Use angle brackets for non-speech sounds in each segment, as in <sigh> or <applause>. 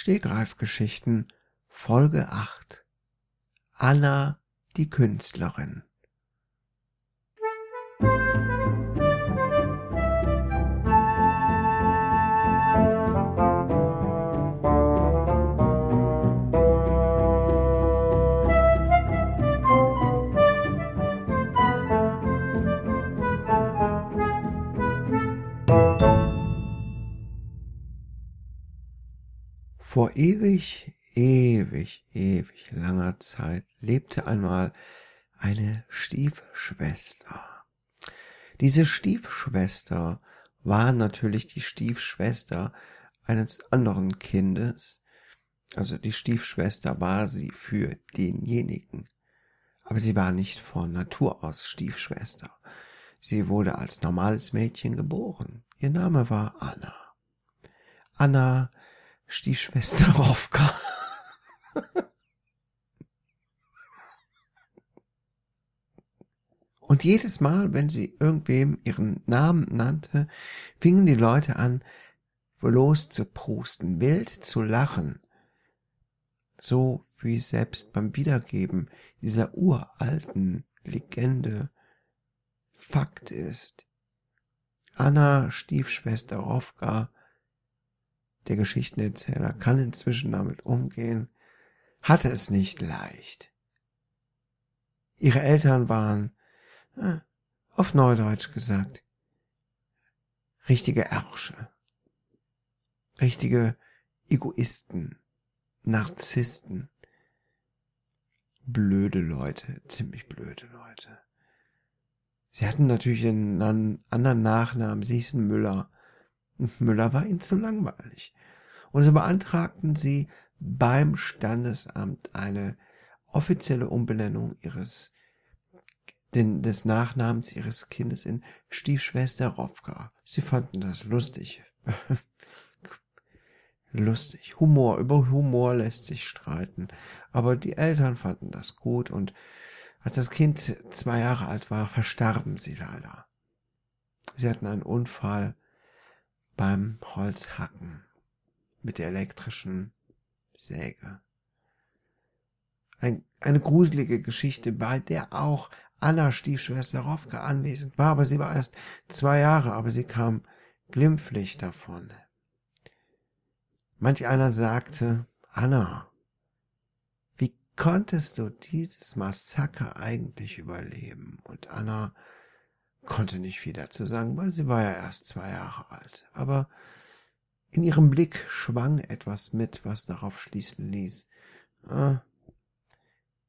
Stegreifgeschichten Folge 8 Anna die Künstlerin Vor ewig, ewig, ewig langer Zeit lebte einmal eine Stiefschwester. Diese Stiefschwester war natürlich die Stiefschwester eines anderen Kindes. Also die Stiefschwester war sie für denjenigen. Aber sie war nicht von Natur aus Stiefschwester. Sie wurde als normales Mädchen geboren. Ihr Name war Anna. Anna Stiefschwester <laughs> Rovka. Und jedes Mal, wenn sie irgendwem ihren Namen nannte, fingen die Leute an, loszuprusten, wild zu lachen. So wie selbst beim Wiedergeben dieser uralten Legende Fakt ist. Anna Stiefschwester Rovka der Geschichtenerzähler kann inzwischen damit umgehen, hatte es nicht leicht. Ihre Eltern waren, äh, auf Neudeutsch gesagt, richtige Ärsche, richtige Egoisten, Narzissten, blöde Leute, ziemlich blöde Leute. Sie hatten natürlich einen anderen Nachnamen, sie hießen Müller, Müller war ihnen zu langweilig. Und so beantragten sie beim Standesamt eine offizielle Umbenennung ihres den, des Nachnamens ihres Kindes in Stiefschwester Rovka. Sie fanden das lustig. <laughs> lustig. Humor. Über Humor lässt sich streiten. Aber die Eltern fanden das gut und als das Kind zwei Jahre alt war, verstarben sie leider. Sie hatten einen Unfall beim Holzhacken mit der elektrischen Säge. Ein, eine gruselige Geschichte, bei der auch Anna Stiefschwester Rovka anwesend war, aber sie war erst zwei Jahre, aber sie kam glimpflich davon. Manch einer sagte, Anna, wie konntest du dieses Massaker eigentlich überleben? Und Anna konnte nicht viel dazu sagen, weil sie war ja erst zwei Jahre alt. Aber in ihrem Blick schwang etwas mit, was darauf schließen ließ, äh,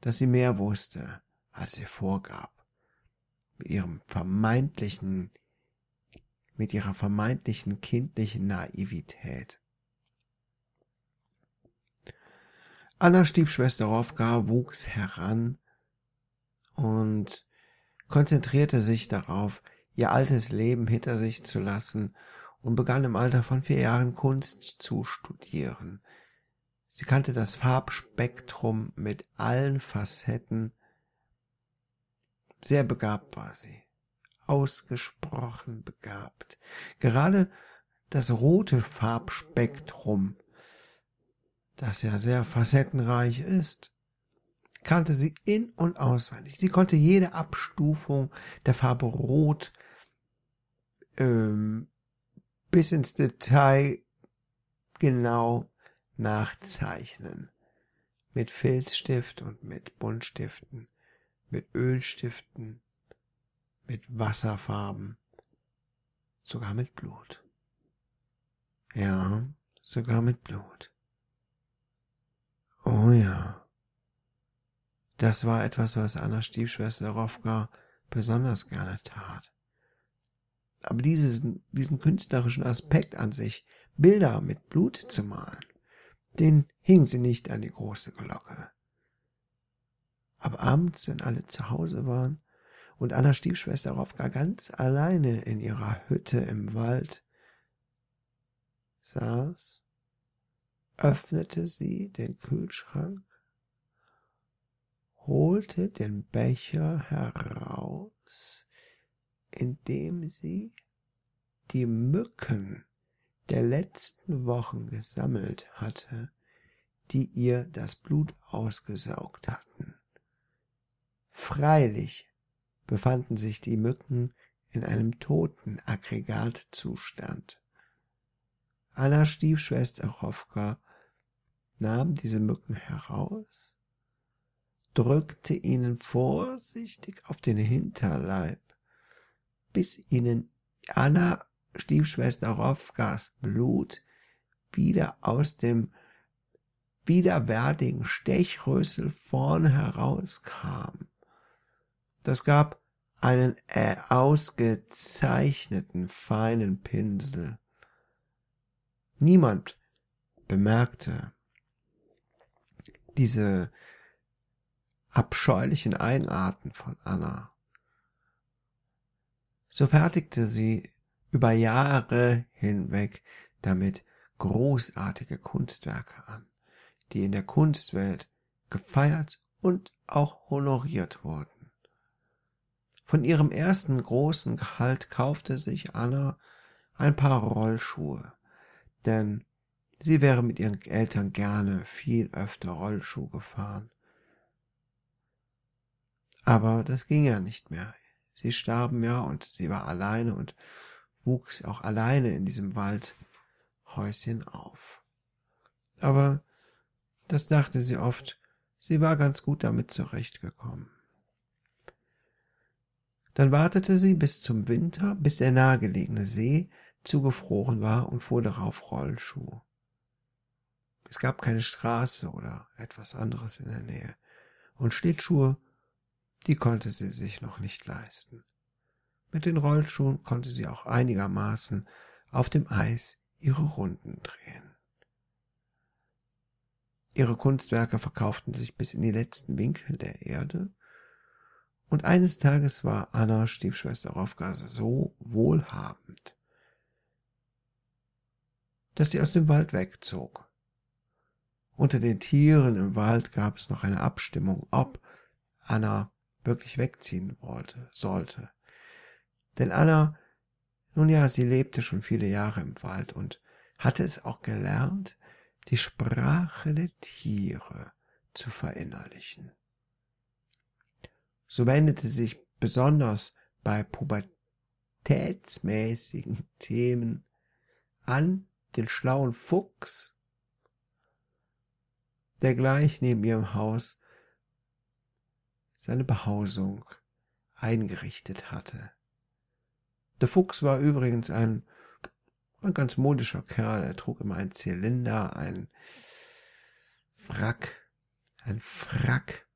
dass sie mehr wusste, als sie vorgab. Mit ihrem vermeintlichen, mit ihrer vermeintlichen kindlichen Naivität. Anna Stiefschwester Rovka wuchs heran und konzentrierte sich darauf, ihr altes Leben hinter sich zu lassen und begann im Alter von vier Jahren Kunst zu studieren. Sie kannte das Farbspektrum mit allen Facetten. Sehr begabt war sie, ausgesprochen begabt. Gerade das rote Farbspektrum, das ja sehr facettenreich ist, kannte sie in und auswendig. Sie konnte jede Abstufung der Farbe Rot ähm, bis ins Detail genau nachzeichnen. Mit Filzstift und mit Buntstiften, mit Ölstiften, mit Wasserfarben, sogar mit Blut. Ja, sogar mit Blut. Oh ja. Das war etwas, was Annas Stiefschwester Rovka besonders gerne tat. Aber diesen, diesen künstlerischen Aspekt an sich, Bilder mit Blut zu malen, den hing sie nicht an die große Glocke. Aber abends, wenn alle zu Hause waren und Annas Stiefschwester Rovka ganz alleine in ihrer Hütte im Wald saß, öffnete sie den Kühlschrank holte den Becher heraus, indem sie die Mücken der letzten Wochen gesammelt hatte, die ihr das Blut ausgesaugt hatten. Freilich befanden sich die Mücken in einem toten Aggregatzustand. Anna Stiefschwester Rowka nahm diese Mücken heraus, drückte ihnen vorsichtig auf den Hinterleib, bis ihnen Anna Stiefschwester Rowkas Blut wieder aus dem widerwärtigen Stechrössel vorn herauskam. Das gab einen äh, ausgezeichneten feinen Pinsel. Niemand bemerkte diese abscheulichen Eigenarten von Anna. So fertigte sie über Jahre hinweg damit großartige Kunstwerke an, die in der Kunstwelt gefeiert und auch honoriert wurden. Von ihrem ersten großen Gehalt kaufte sich Anna ein paar Rollschuhe, denn sie wäre mit ihren Eltern gerne viel öfter Rollschuh gefahren. Aber das ging ja nicht mehr. Sie starben ja und sie war alleine und wuchs auch alleine in diesem Waldhäuschen auf. Aber das dachte sie oft, sie war ganz gut damit zurechtgekommen. Dann wartete sie bis zum Winter, bis der nahegelegene See zugefroren war und fuhr darauf Rollschuh. Es gab keine Straße oder etwas anderes in der Nähe. Und Schlittschuhe, die konnte sie sich noch nicht leisten. Mit den Rollschuhen konnte sie auch einigermaßen auf dem Eis ihre Runden drehen. Ihre Kunstwerke verkauften sich bis in die letzten Winkel der Erde und eines Tages war Anna Stiefschwester Rofgase so wohlhabend, dass sie aus dem Wald wegzog. Unter den Tieren im Wald gab es noch eine Abstimmung, ob Anna wirklich wegziehen wollte, sollte. Denn Anna, nun ja, sie lebte schon viele Jahre im Wald und hatte es auch gelernt, die Sprache der Tiere zu verinnerlichen. So wendete sich besonders bei pubertätsmäßigen Themen an den schlauen Fuchs, der gleich neben ihrem Haus seine Behausung eingerichtet hatte. Der Fuchs war übrigens ein, ein ganz modischer Kerl. Er trug immer einen Zylinder, ein Frack, ein Frack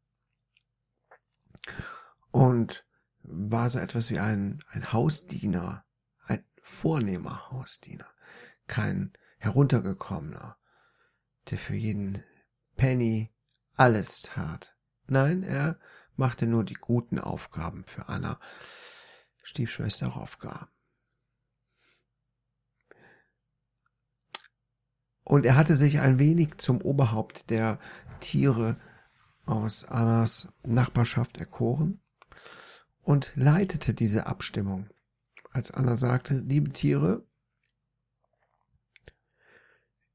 und war so etwas wie ein, ein Hausdiener, ein vornehmer Hausdiener, kein heruntergekommener, der für jeden Penny alles tat. Nein, er machte nur die guten Aufgaben für Anna, Stiefschwester Rovka. Und er hatte sich ein wenig zum Oberhaupt der Tiere aus Annas Nachbarschaft erkoren und leitete diese Abstimmung. Als Anna sagte, liebe Tiere,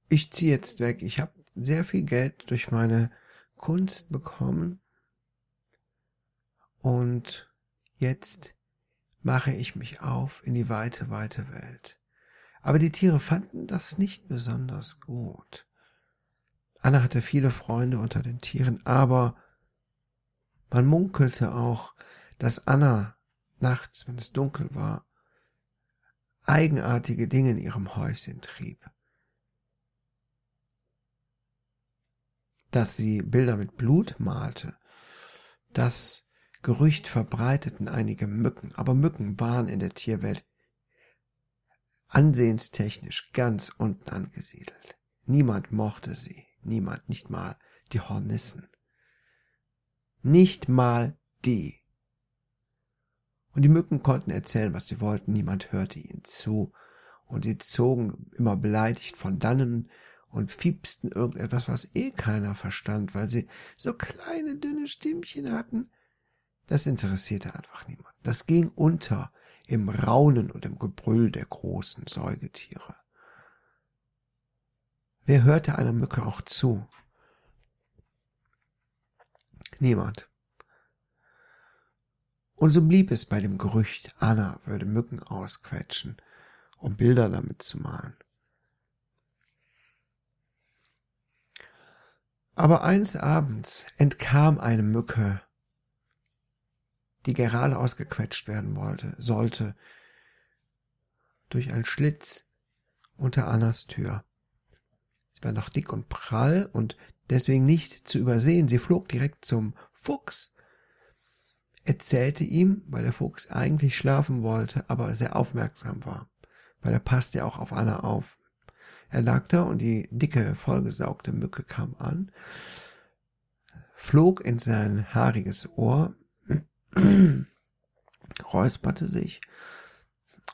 ich ziehe jetzt weg, ich habe sehr viel Geld durch meine Kunst bekommen und jetzt mache ich mich auf in die weite, weite Welt. Aber die Tiere fanden das nicht besonders gut. Anna hatte viele Freunde unter den Tieren, aber man munkelte auch, dass Anna nachts, wenn es dunkel war, eigenartige Dinge in ihrem Häuschen trieb. Dass sie Bilder mit Blut malte, das Gerücht verbreiteten einige Mücken, aber Mücken waren in der Tierwelt ansehenstechnisch ganz unten angesiedelt. Niemand mochte sie. Niemand, nicht mal die Hornissen. Nicht mal die. Und die Mücken konnten erzählen, was sie wollten, niemand hörte ihnen zu, und sie zogen immer beleidigt von dannen und fiepsten irgendetwas, was eh keiner verstand, weil sie so kleine, dünne Stimmchen hatten. Das interessierte einfach niemand. Das ging unter im Raunen und im Gebrüll der großen Säugetiere. Wer hörte einer Mücke auch zu? Niemand. Und so blieb es bei dem Gerücht, Anna würde Mücken ausquetschen, um Bilder damit zu malen. Aber eines Abends entkam eine Mücke, die gerade ausgequetscht werden wollte, sollte, durch einen Schlitz unter Annas Tür. Sie war noch dick und prall und deswegen nicht zu übersehen. Sie flog direkt zum Fuchs, erzählte ihm, weil der Fuchs eigentlich schlafen wollte, aber sehr aufmerksam war, weil er passte ja auch auf Anna auf. Er lag da und die dicke, vollgesaugte Mücke kam an, flog in sein haariges Ohr, räusperte sich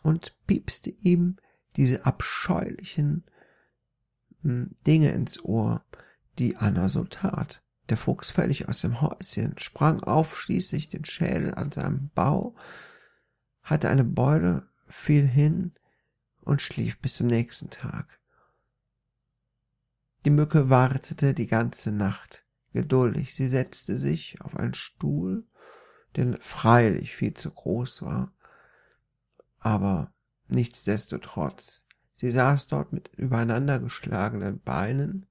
und piepste ihm diese abscheulichen hm, Dinge ins Ohr, die Anna so tat. Der Fuchs völlig aus dem Häuschen, sprang auf, stieß sich den Schädel an seinem Bau, hatte eine Beule, fiel hin und schlief bis zum nächsten Tag. Die Mücke wartete die ganze Nacht geduldig. Sie setzte sich auf einen Stuhl, der freilich viel zu groß war, aber nichtsdestotrotz. Sie saß dort mit übereinandergeschlagenen Beinen,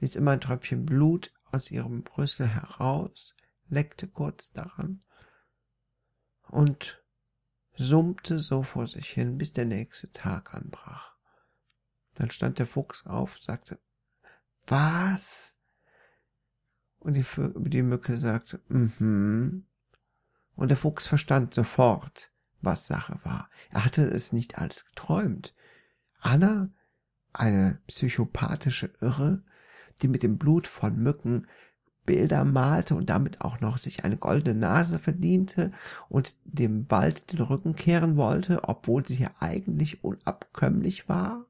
ließ immer ein Tröpfchen Blut aus ihrem Brüssel heraus, leckte kurz daran und summte so vor sich hin, bis der nächste Tag anbrach. Dann stand der Fuchs auf, sagte, was? Und die, die Mücke sagte, mhm. Und der Fuchs verstand sofort, was Sache war. Er hatte es nicht alles geträumt. Anna, eine psychopathische Irre, die mit dem Blut von Mücken Bilder malte und damit auch noch sich eine goldene Nase verdiente und dem Wald den Rücken kehren wollte, obwohl sie ja eigentlich unabkömmlich war?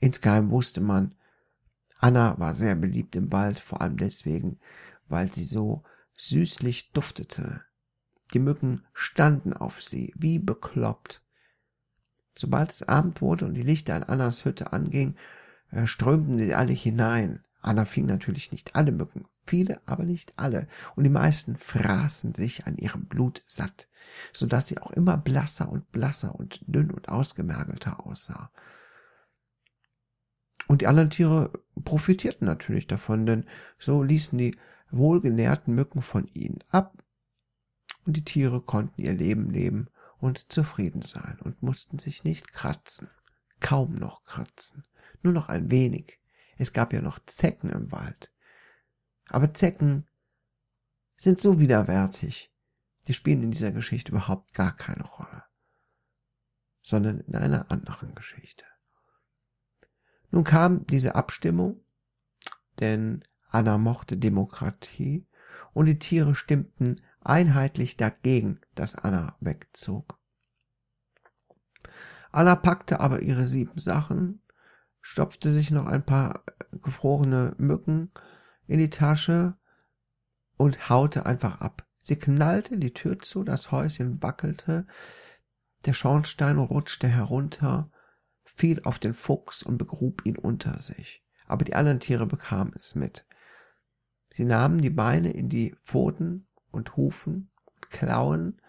Insgeheim wusste man, Anna war sehr beliebt im Wald, vor allem deswegen, weil sie so süßlich duftete. Die Mücken standen auf sie, wie bekloppt. Sobald es Abend wurde und die Lichter an Annas Hütte anging, äh, strömten sie alle hinein. Anna fing natürlich nicht alle Mücken, viele, aber nicht alle, und die meisten fraßen sich an ihrem Blut satt, so dass sie auch immer blasser und blasser und dünn und ausgemergelter aussah. Und die anderen Tiere profitierten natürlich davon, denn so ließen die wohlgenährten Mücken von ihnen ab und die Tiere konnten ihr Leben leben und zufrieden sein und mussten sich nicht kratzen, kaum noch kratzen, nur noch ein wenig. Es gab ja noch Zecken im Wald. Aber Zecken sind so widerwärtig, die spielen in dieser Geschichte überhaupt gar keine Rolle, sondern in einer anderen Geschichte. Nun kam diese Abstimmung, denn Anna mochte Demokratie und die Tiere stimmten einheitlich dagegen, dass Anna wegzog. Anna packte aber ihre sieben Sachen, stopfte sich noch ein paar gefrorene Mücken in die Tasche und haute einfach ab. Sie knallte die Tür zu, das Häuschen wackelte, der Schornstein rutschte herunter, fiel auf den Fuchs und begrub ihn unter sich. Aber die anderen Tiere bekamen es mit. Sie nahmen die Beine in die Pfoten und Hufen und Klauen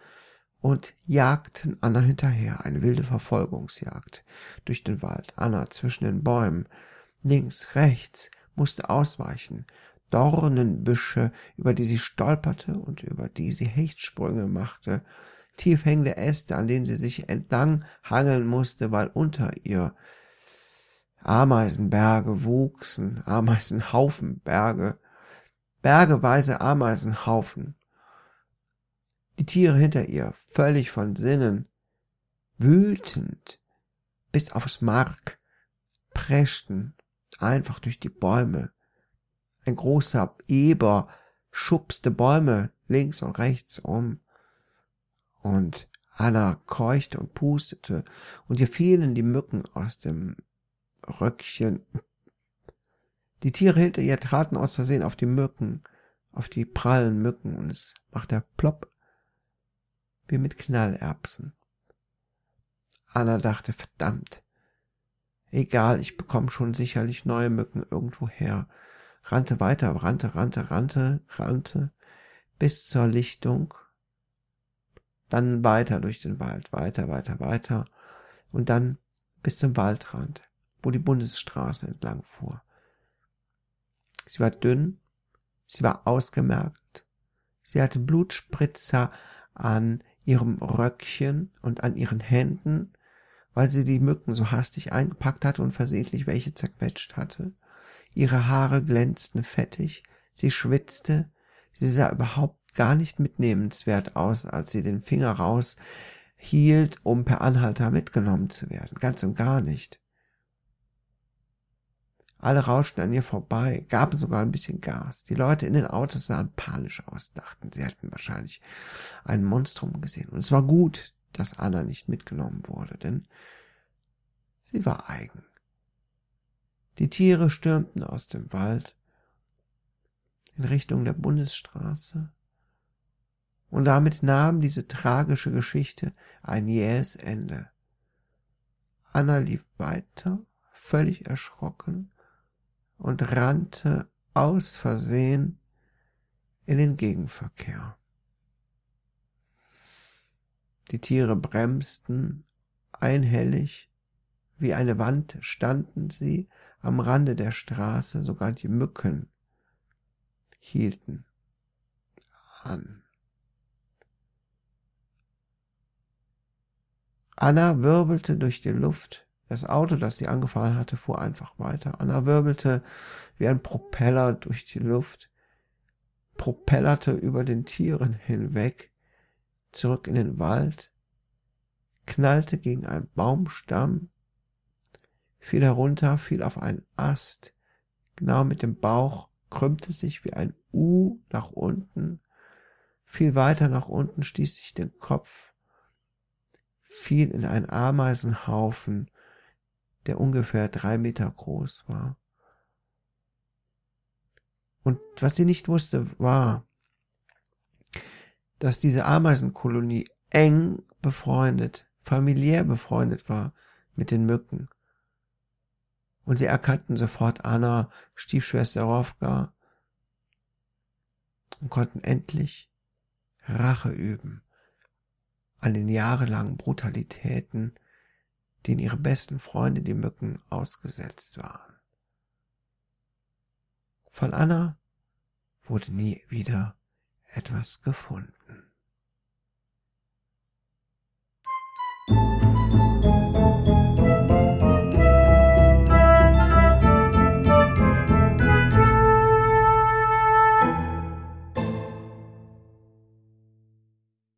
und jagten Anna hinterher, eine wilde Verfolgungsjagd durch den Wald. Anna zwischen den Bäumen, links, rechts, musste ausweichen, Dornenbüsche, über die sie stolperte und über die sie Hechtsprünge machte, tief hängende Äste, an denen sie sich entlang hangeln musste, weil unter ihr Ameisenberge wuchsen, Ameisenhaufenberge, bergeweise Ameisenhaufen, die Tiere hinter ihr, völlig von Sinnen, wütend bis aufs Mark, preschten einfach durch die Bäume. Ein großer Eber schubste Bäume links und rechts um. Und Anna keuchte und pustete, und ihr fielen die Mücken aus dem Röckchen. Die Tiere hinter ihr traten aus Versehen auf die Mücken, auf die prallen Mücken, und es machte plopp wie mit Knallerbsen. Anna dachte, verdammt, Egal, ich bekomme schon sicherlich neue Mücken irgendwo her. Rannte weiter, rannte, rannte, rannte, rannte, bis zur Lichtung. Dann weiter durch den Wald, weiter, weiter, weiter. Und dann bis zum Waldrand, wo die Bundesstraße entlang fuhr. Sie war dünn, sie war ausgemerkt, sie hatte Blutspritzer an ihrem Röckchen und an ihren Händen, weil sie die Mücken so hastig eingepackt hatte und versehentlich welche zerquetscht hatte. Ihre Haare glänzten fettig, sie schwitzte, sie sah überhaupt gar nicht mitnehmenswert aus, als sie den Finger raus hielt, um per Anhalter mitgenommen zu werden. Ganz und gar nicht. Alle rauschten an ihr vorbei, gaben sogar ein bisschen Gas. Die Leute in den Autos sahen panisch aus, dachten, sie hätten wahrscheinlich ein Monstrum gesehen. Und es war gut, dass Anna nicht mitgenommen wurde, denn sie war eigen. Die Tiere stürmten aus dem Wald in Richtung der Bundesstraße, und damit nahm diese tragische Geschichte ein jähes Ende. Anna lief weiter, völlig erschrocken, und rannte aus Versehen in den Gegenverkehr. Die Tiere bremsten einhellig, wie eine Wand standen sie am Rande der Straße, sogar die Mücken hielten an. Anna wirbelte durch die Luft. Das Auto, das sie angefahren hatte, fuhr einfach weiter. Anna wirbelte wie ein Propeller durch die Luft, propellerte über den Tieren hinweg, zurück in den Wald, knallte gegen einen Baumstamm, fiel herunter, fiel auf einen Ast, genau mit dem Bauch, krümmte sich wie ein U nach unten, fiel weiter nach unten, stieß sich den Kopf, fiel in einen Ameisenhaufen, der ungefähr drei Meter groß war. Und was sie nicht wusste, war, dass diese Ameisenkolonie eng befreundet, familiär befreundet war mit den Mücken. Und sie erkannten sofort Anna, Stiefschwester Rovka, und konnten endlich Rache üben an den jahrelangen Brutalitäten, denen ihre besten Freunde, die Mücken, ausgesetzt waren. Von Anna wurde nie wieder etwas gefunden.